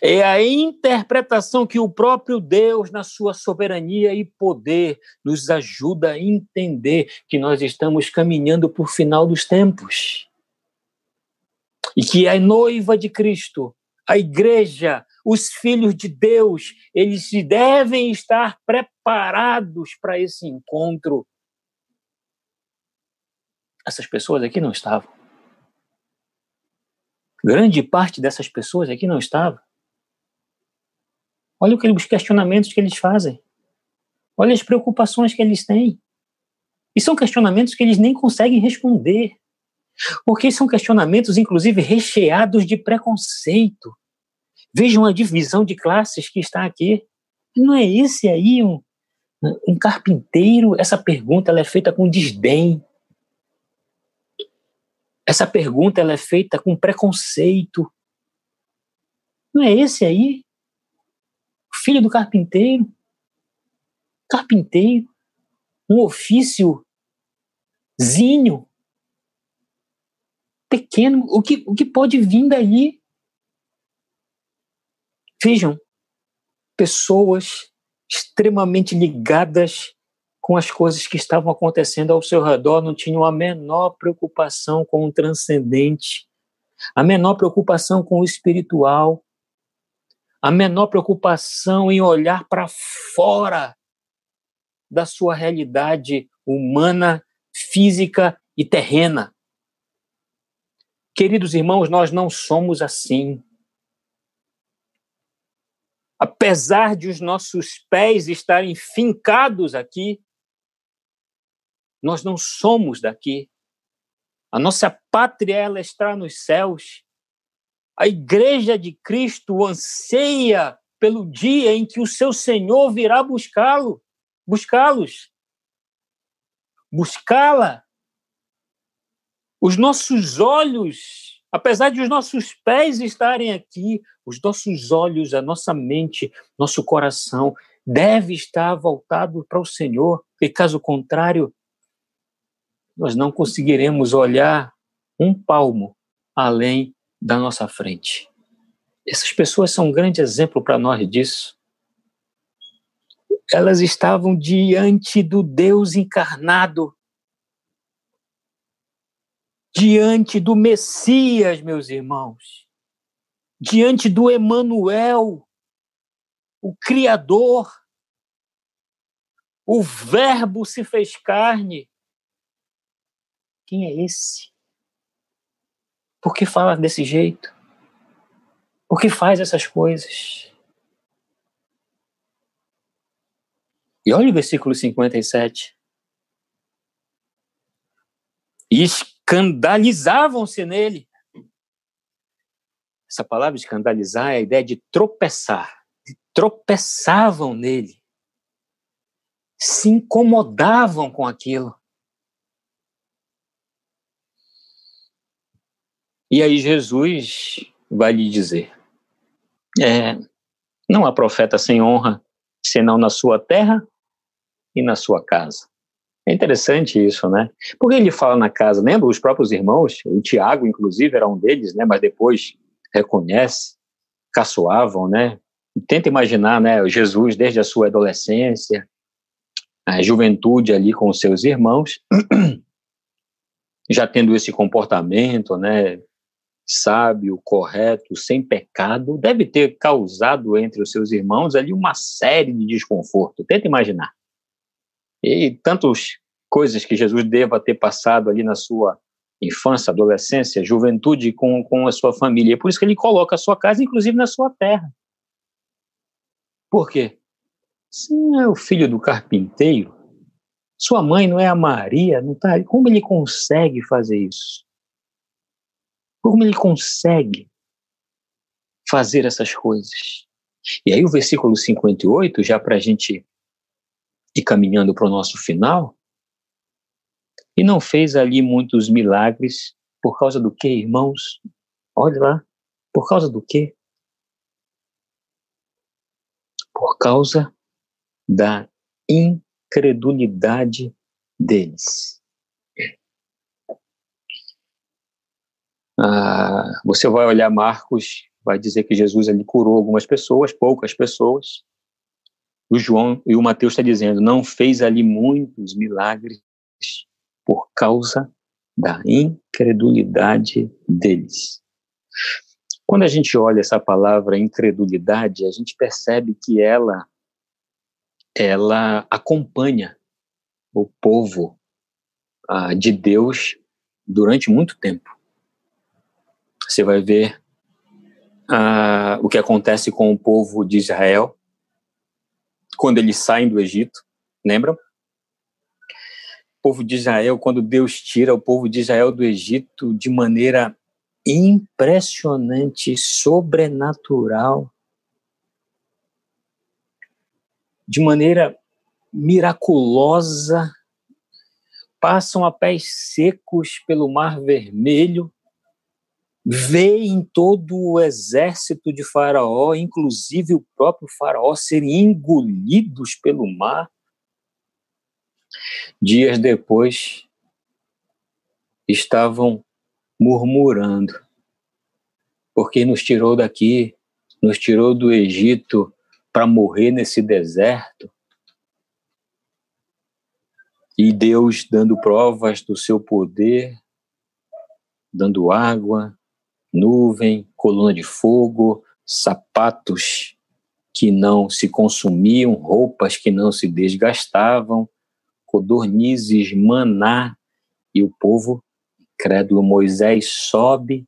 É a interpretação que o próprio Deus, na sua soberania e poder, nos ajuda a entender que nós estamos caminhando o final dos tempos. E que a noiva de Cristo, a igreja, os filhos de Deus, eles devem estar preparados para esse encontro. Essas pessoas aqui não estavam. Grande parte dessas pessoas aqui não estava. Olha os questionamentos que eles fazem. Olha as preocupações que eles têm. E são questionamentos que eles nem conseguem responder. Porque são questionamentos, inclusive, recheados de preconceito. Vejam a divisão de classes que está aqui. Não é esse aí um, um carpinteiro? Essa pergunta ela é feita com desdém. Essa pergunta ela é feita com preconceito. Não é esse aí? Filho do carpinteiro. Carpinteiro, um ofício zinho, pequeno, o que, o que pode vir daí? Vejam, pessoas extremamente ligadas com as coisas que estavam acontecendo ao seu redor, não tinham a menor preocupação com o transcendente, a menor preocupação com o espiritual, a menor preocupação em olhar para fora da sua realidade humana, física e terrena. Queridos irmãos, nós não somos assim. Apesar de os nossos pés estarem fincados aqui, nós não somos daqui. A nossa pátria ela está nos céus. A igreja de Cristo anseia pelo dia em que o seu Senhor virá buscá-lo, buscá-los, buscá-la. Os nossos olhos, apesar de os nossos pés estarem aqui, os nossos olhos, a nossa mente, nosso coração deve estar voltado para o Senhor, e caso contrário, nós não conseguiremos olhar um palmo além da nossa frente. Essas pessoas são um grande exemplo para nós disso. Elas estavam diante do Deus encarnado, diante do Messias, meus irmãos, diante do Emanuel, o Criador, o Verbo se fez carne. Quem é esse? Por que fala desse jeito? Por que faz essas coisas? E olha o versículo 57. E escandalizavam-se nele. Essa palavra escandalizar é a ideia de tropeçar. Tropeçavam nele. Se incomodavam com aquilo. E aí Jesus vai lhe dizer: É, não há profeta sem honra, senão na sua terra e na sua casa. É interessante isso, né? Porque ele fala na casa, lembra os próprios irmãos, o Tiago, inclusive, era um deles, né? Mas depois reconhece, caçoavam, né? Tenta imaginar, né? Jesus desde a sua adolescência, a juventude ali com os seus irmãos, [CLEARS THROAT] já tendo esse comportamento, né? Sábio, correto, sem pecado, deve ter causado entre os seus irmãos ali uma série de desconforto. Tenta imaginar. E tantas coisas que Jesus deva ter passado ali na sua infância, adolescência, juventude com, com a sua família. É por isso que ele coloca a sua casa, inclusive, na sua terra. Por quê? Se não é o filho do carpinteiro, sua mãe não é a Maria, não tá? Como ele consegue fazer isso? Como ele consegue fazer essas coisas? E aí o versículo 58, já para a gente e caminhando para o nosso final, e não fez ali muitos milagres por causa do que, irmãos? Olha lá, por causa do quê? Por causa da incredulidade deles. Ah, você vai olhar Marcos, vai dizer que Jesus ali curou algumas pessoas, poucas pessoas, o João e o Mateus está dizendo, não fez ali muitos milagres por causa da incredulidade deles. Quando a gente olha essa palavra incredulidade, a gente percebe que ela ela acompanha o povo ah, de Deus durante muito tempo. Você vai ver ah, o que acontece com o povo de Israel quando eles saem do Egito, lembram? O povo de Israel, quando Deus tira o povo de Israel do Egito de maneira impressionante, sobrenatural, de maneira miraculosa, passam a pés secos pelo Mar Vermelho, veem todo o exército de Faraó, inclusive o próprio Faraó, serem engolidos pelo mar. Dias depois, estavam murmurando, porque nos tirou daqui, nos tirou do Egito para morrer nesse deserto. E Deus dando provas do seu poder, dando água, nuvem, coluna de fogo, sapatos que não se consumiam, roupas que não se desgastavam, codornizes, maná, e o povo crédulo Moisés sobe.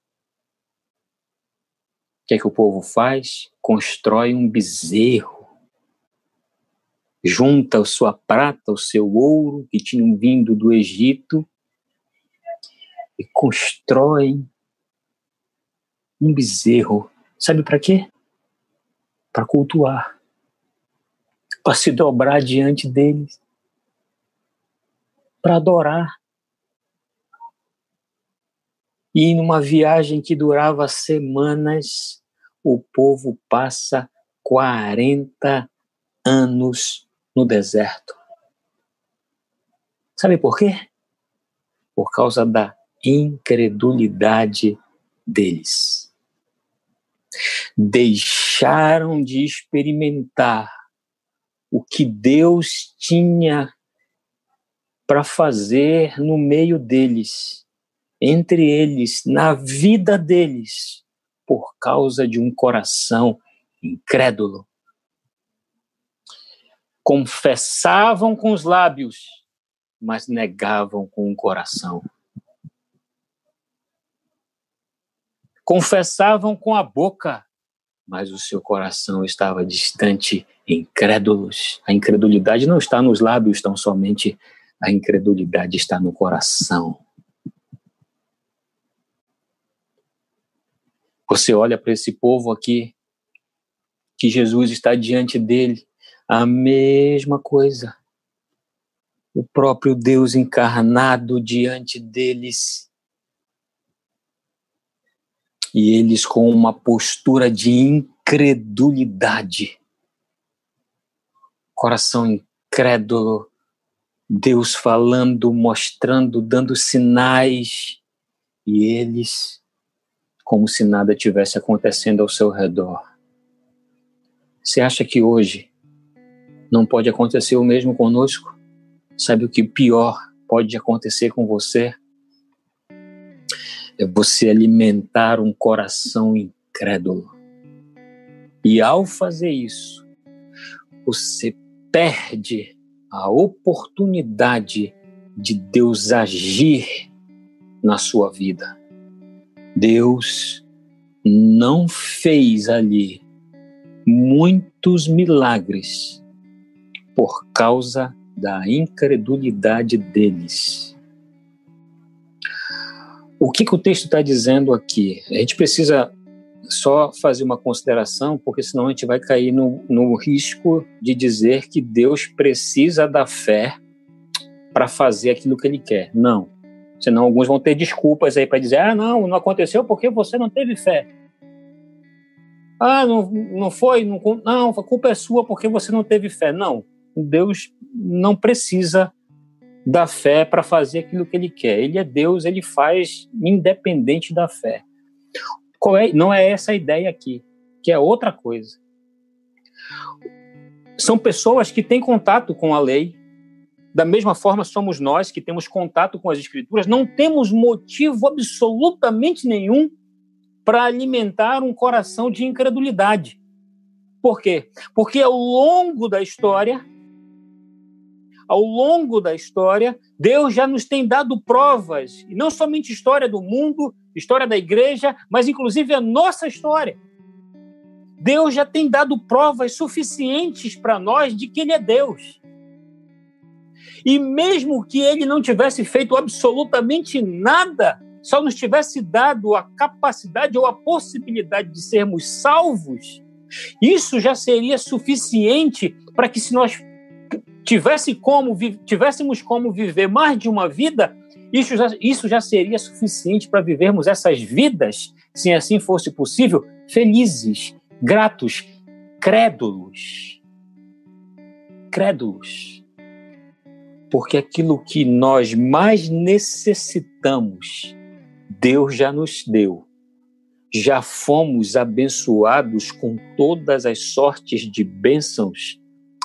O que é que o povo faz? Constrói um bezerro. Junta a sua prata, o seu ouro que tinham vindo do Egito e constrói um bezerro. Sabe para quê? Para cultuar. Para se dobrar diante deles. Para adorar. E numa viagem que durava semanas, o povo passa 40 anos no deserto. Sabe por quê? Por causa da incredulidade deles deixaram de experimentar o que Deus tinha para fazer no meio deles, entre eles, na vida deles, por causa de um coração incrédulo. Confessavam com os lábios, mas negavam com o coração. Confessavam com a boca, mas o seu coração estava distante, incrédulos. A incredulidade não está nos lábios tão somente, a incredulidade está no coração. Você olha para esse povo aqui, que Jesus está diante dele, a mesma coisa. O próprio Deus encarnado diante deles e eles com uma postura de incredulidade. Coração incrédulo, Deus falando, mostrando, dando sinais, e eles como se nada tivesse acontecendo ao seu redor. Você acha que hoje não pode acontecer o mesmo conosco? Sabe o que pior pode acontecer com você? É você alimentar um coração incrédulo. E ao fazer isso, você perde a oportunidade de Deus agir na sua vida. Deus não fez ali muitos milagres por causa da incredulidade deles. O que, que o texto está dizendo aqui? A gente precisa só fazer uma consideração, porque senão a gente vai cair no, no risco de dizer que Deus precisa da fé para fazer aquilo que ele quer. Não. Senão alguns vão ter desculpas aí para dizer: ah, não, não aconteceu porque você não teve fé. Ah, não, não foi, não, não, a culpa é sua porque você não teve fé. Não, Deus não precisa da fé para fazer aquilo que ele quer. Ele é Deus, ele faz independente da fé. É, não é essa a ideia aqui, que é outra coisa. São pessoas que têm contato com a lei, da mesma forma, somos nós que temos contato com as Escrituras, não temos motivo absolutamente nenhum para alimentar um coração de incredulidade. Por quê? Porque ao longo da história, ao longo da história, Deus já nos tem dado provas, e não somente história do mundo, história da igreja, mas inclusive a nossa história. Deus já tem dado provas suficientes para nós de que Ele é Deus. E mesmo que ele não tivesse feito absolutamente nada, só nos tivesse dado a capacidade ou a possibilidade de sermos salvos, isso já seria suficiente para que, se nós tivesse como, tivéssemos como viver mais de uma vida, isso já, isso já seria suficiente para vivermos essas vidas, se assim fosse possível, felizes, gratos, crédulos. Crédulos porque aquilo que nós mais necessitamos, Deus já nos deu. Já fomos abençoados com todas as sortes de bênçãos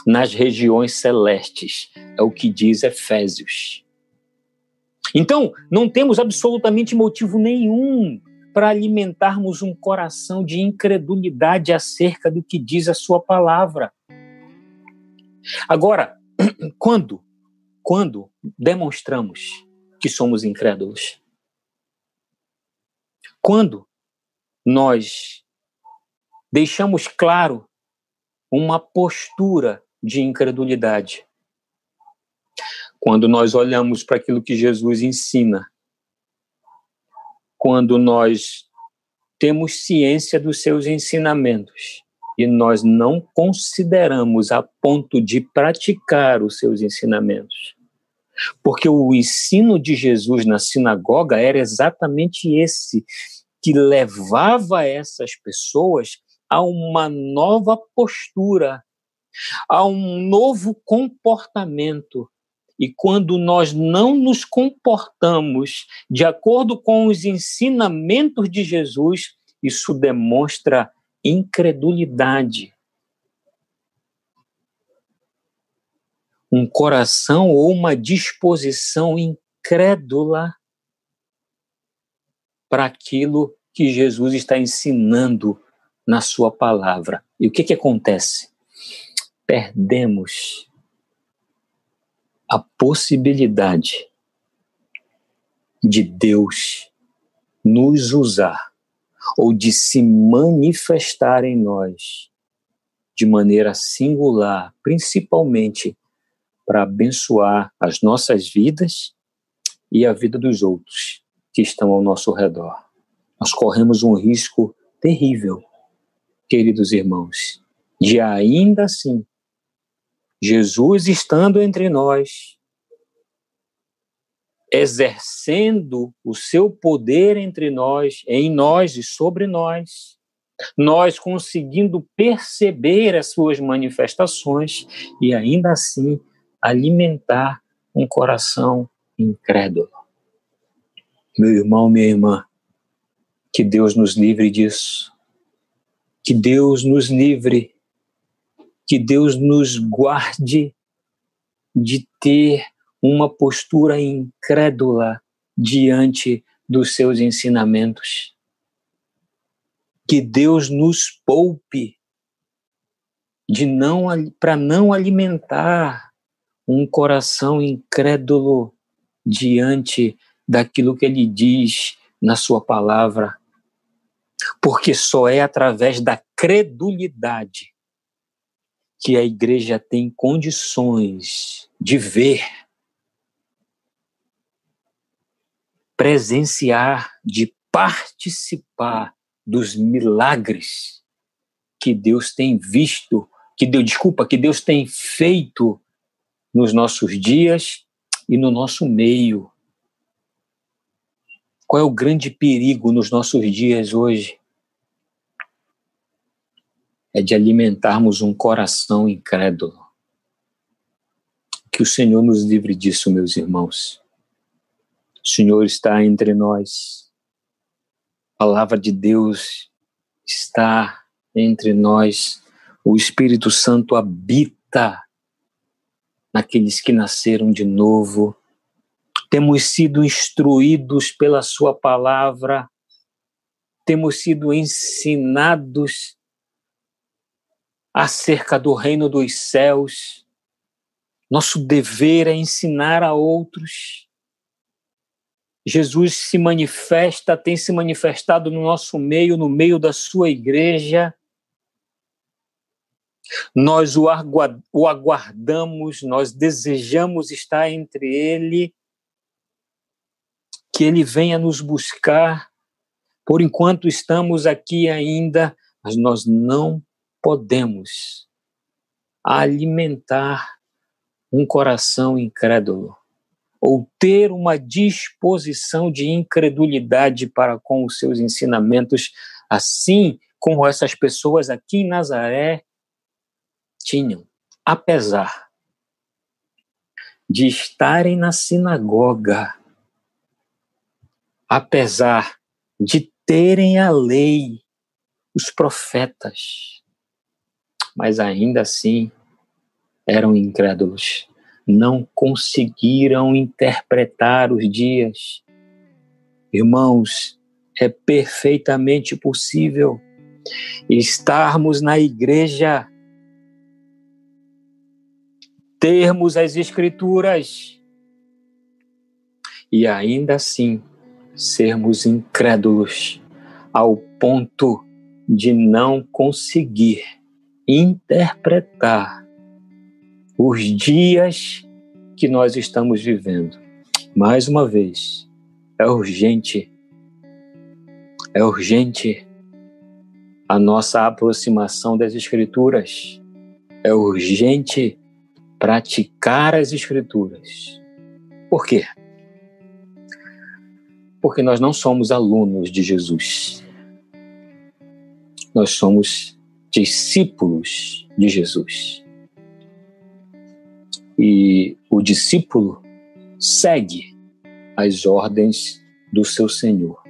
nas regiões celestes, é o que diz Efésios. Então, não temos absolutamente motivo nenhum para alimentarmos um coração de incredulidade acerca do que diz a Sua palavra. Agora, [CLEARS THROAT] quando quando demonstramos que somos incrédulos? Quando nós deixamos claro uma postura de incredulidade? Quando nós olhamos para aquilo que Jesus ensina, quando nós temos ciência dos seus ensinamentos e nós não consideramos a ponto de praticar os seus ensinamentos, porque o ensino de Jesus na sinagoga era exatamente esse, que levava essas pessoas a uma nova postura, a um novo comportamento. E quando nós não nos comportamos de acordo com os ensinamentos de Jesus, isso demonstra incredulidade. um coração ou uma disposição incrédula para aquilo que Jesus está ensinando na sua palavra. E o que, que acontece? Perdemos a possibilidade de Deus nos usar ou de se manifestar em nós de maneira singular, principalmente para abençoar as nossas vidas e a vida dos outros que estão ao nosso redor. Nós corremos um risco terrível, queridos irmãos, de ainda assim, Jesus estando entre nós, exercendo o seu poder entre nós, em nós e sobre nós, nós conseguindo perceber as suas manifestações e ainda assim alimentar um coração incrédulo. Meu irmão, minha irmã, que Deus nos livre disso. Que Deus nos livre. Que Deus nos guarde de ter uma postura incrédula diante dos seus ensinamentos. Que Deus nos poupe de não para não alimentar um coração incrédulo diante daquilo que ele diz na sua palavra. Porque só é através da credulidade que a igreja tem condições de ver, presenciar, de participar dos milagres que Deus tem visto, que Deus, desculpa, que Deus tem feito nos nossos dias e no nosso meio. Qual é o grande perigo nos nossos dias hoje? É de alimentarmos um coração incrédulo. Que o Senhor nos livre disso, meus irmãos. O Senhor está entre nós. A palavra de Deus está entre nós. O Espírito Santo habita naqueles que nasceram de novo temos sido instruídos pela Sua palavra, temos sido ensinados acerca do reino dos céus. Nosso dever é ensinar a outros. Jesus se manifesta, tem se manifestado no nosso meio, no meio da sua igreja. Nós o aguardamos, nós desejamos estar entre ele que Ele venha nos buscar. Por enquanto estamos aqui ainda, mas nós não podemos alimentar um coração incrédulo ou ter uma disposição de incredulidade para com os seus ensinamentos, assim como essas pessoas aqui em Nazaré tinham, apesar de estarem na sinagoga apesar de terem a lei, os profetas, mas ainda assim eram incrédulos, não conseguiram interpretar os dias. Irmãos, é perfeitamente possível estarmos na igreja, termos as Escrituras e ainda assim sermos incrédulos ao ponto de não conseguir interpretar os dias que nós estamos vivendo. Mais uma vez, é urgente, é urgente a nossa aproximação das Escrituras, é urgente praticar as Escrituras. Por quê? Porque nós não somos alunos de Jesus. Nós somos discípulos de Jesus. E o discípulo segue as ordens do seu Senhor.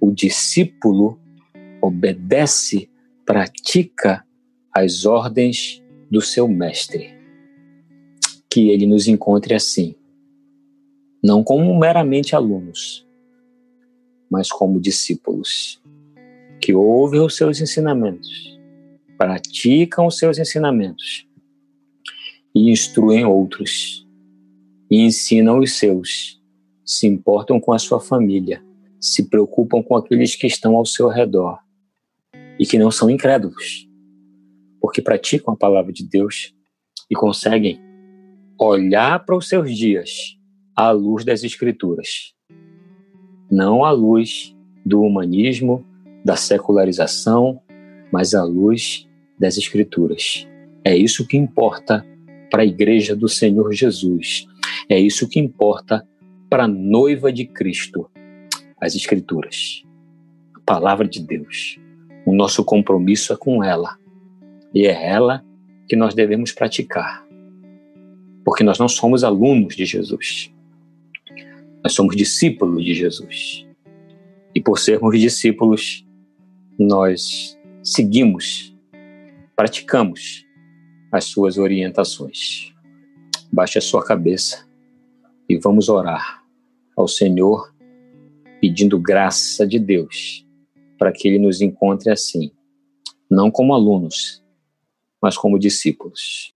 O discípulo obedece, pratica as ordens do seu mestre. Que ele nos encontre assim, não como meramente alunos, mas como discípulos, que ouvem os seus ensinamentos, praticam os seus ensinamentos e instruem outros, e ensinam os seus, se importam com a sua família, se preocupam com aqueles que estão ao seu redor e que não são incrédulos, porque praticam a palavra de Deus e conseguem olhar para os seus dias à luz das Escrituras não à luz do humanismo, da secularização, mas à luz das Escrituras. É isso que importa para a Igreja do Senhor Jesus. É isso que importa para a noiva de Cristo, as Escrituras, a palavra de Deus, O nosso compromisso é com ela. E é ela que nós devemos praticar. Porque nós não somos alunos de Jesus. Nós somos discípulos de Jesus. E por sermos discípulos, nós seguimos, praticamos as suas orientações. Baixe a sua cabeça e vamos orar ao Senhor, pedindo graça de Deus para que Ele nos encontre assim, não como alunos, mas como discípulos.